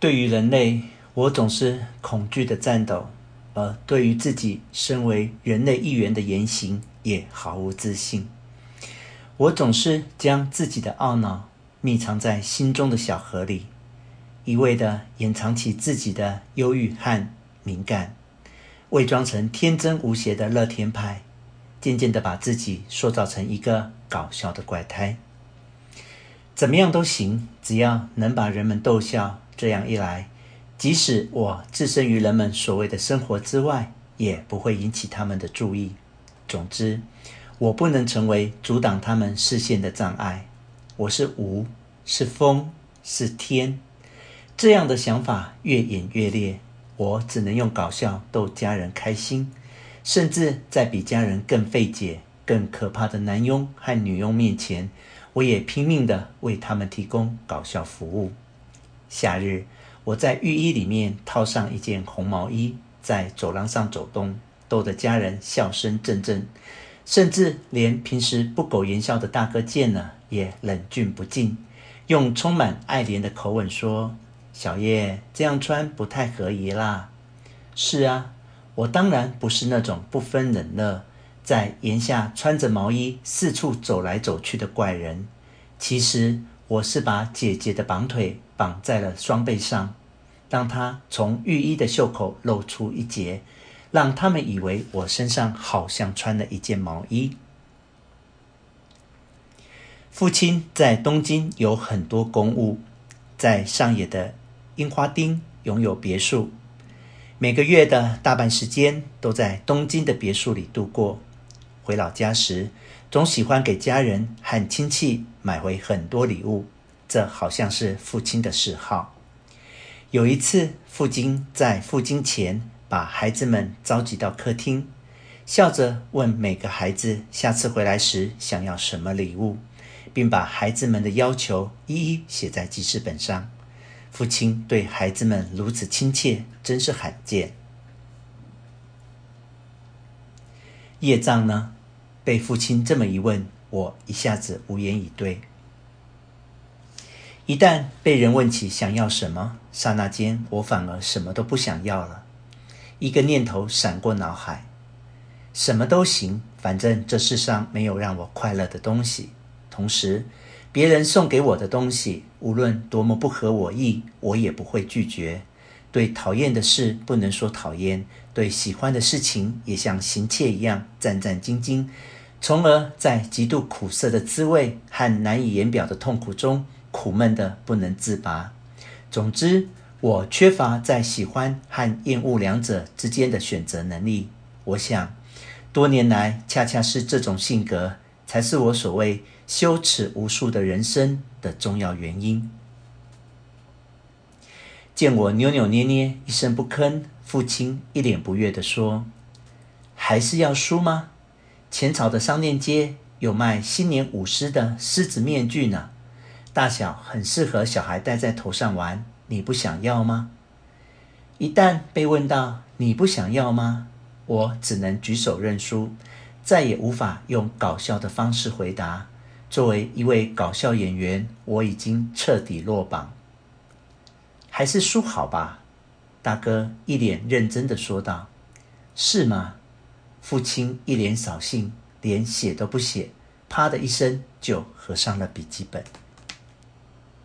对于人类，我总是恐惧的颤抖；而对于自己身为人类一员的言行，也毫无自信。我总是将自己的懊恼密藏在心中的小河里，一味地掩藏起自己的忧郁和敏感，伪装成天真无邪的乐天派，渐渐地把自己塑造成一个搞笑的怪胎。怎么样都行，只要能把人们逗笑。这样一来，即使我置身于人们所谓的生活之外，也不会引起他们的注意。总之，我不能成为阻挡他们视线的障碍。我是无，是风，是天。这样的想法越演越烈，我只能用搞笑逗家人开心，甚至在比家人更费解、更可怕的男佣和女佣面前，我也拼命地为他们提供搞笑服务。夏日，我在浴衣里面套上一件红毛衣，在走廊上走动，逗得家人笑声阵阵，甚至连平时不苟言笑的大哥见了也冷峻不敬，用充满爱怜的口吻说：“小叶这样穿不太合宜啦。”是啊，我当然不是那种不分冷热，在炎夏穿着毛衣四处走来走去的怪人。其实我是把姐姐的绑腿。绑在了双背上，当她从浴衣的袖口露出一截，让他们以为我身上好像穿了一件毛衣。父亲在东京有很多公务，在上野的樱花町拥有别墅，每个月的大半时间都在东京的别墅里度过。回老家时，总喜欢给家人和亲戚买回很多礼物。这好像是父亲的嗜好。有一次，父亲在赴京前把孩子们召集到客厅，笑着问每个孩子下次回来时想要什么礼物，并把孩子们的要求一一写在记事本上。父亲对孩子们如此亲切，真是罕见。业障呢？被父亲这么一问，我一下子无言以对。一旦被人问起想要什么，刹那间我反而什么都不想要了。一个念头闪过脑海：什么都行，反正这世上没有让我快乐的东西。同时，别人送给我的东西，无论多么不合我意，我也不会拒绝。对讨厌的事不能说讨厌，对喜欢的事情也像行窃一样战战兢兢，从而在极度苦涩的滋味和难以言表的痛苦中。苦闷的不能自拔。总之，我缺乏在喜欢和厌恶两者之间的选择能力。我想，多年来恰恰是这种性格，才是我所谓羞耻无数的人生的重要原因。见我扭扭捏捏、一声不吭，父亲一脸不悦地说：“还是要输吗？浅草的商店街有卖新年舞狮的狮子面具呢。”大小很适合小孩戴在头上玩，你不想要吗？一旦被问到你不想要吗，我只能举手认输，再也无法用搞笑的方式回答。作为一位搞笑演员，我已经彻底落榜。还是输好吧，大哥一脸认真的说道。是吗？父亲一脸扫兴，连写都不写，啪的一声就合上了笔记本。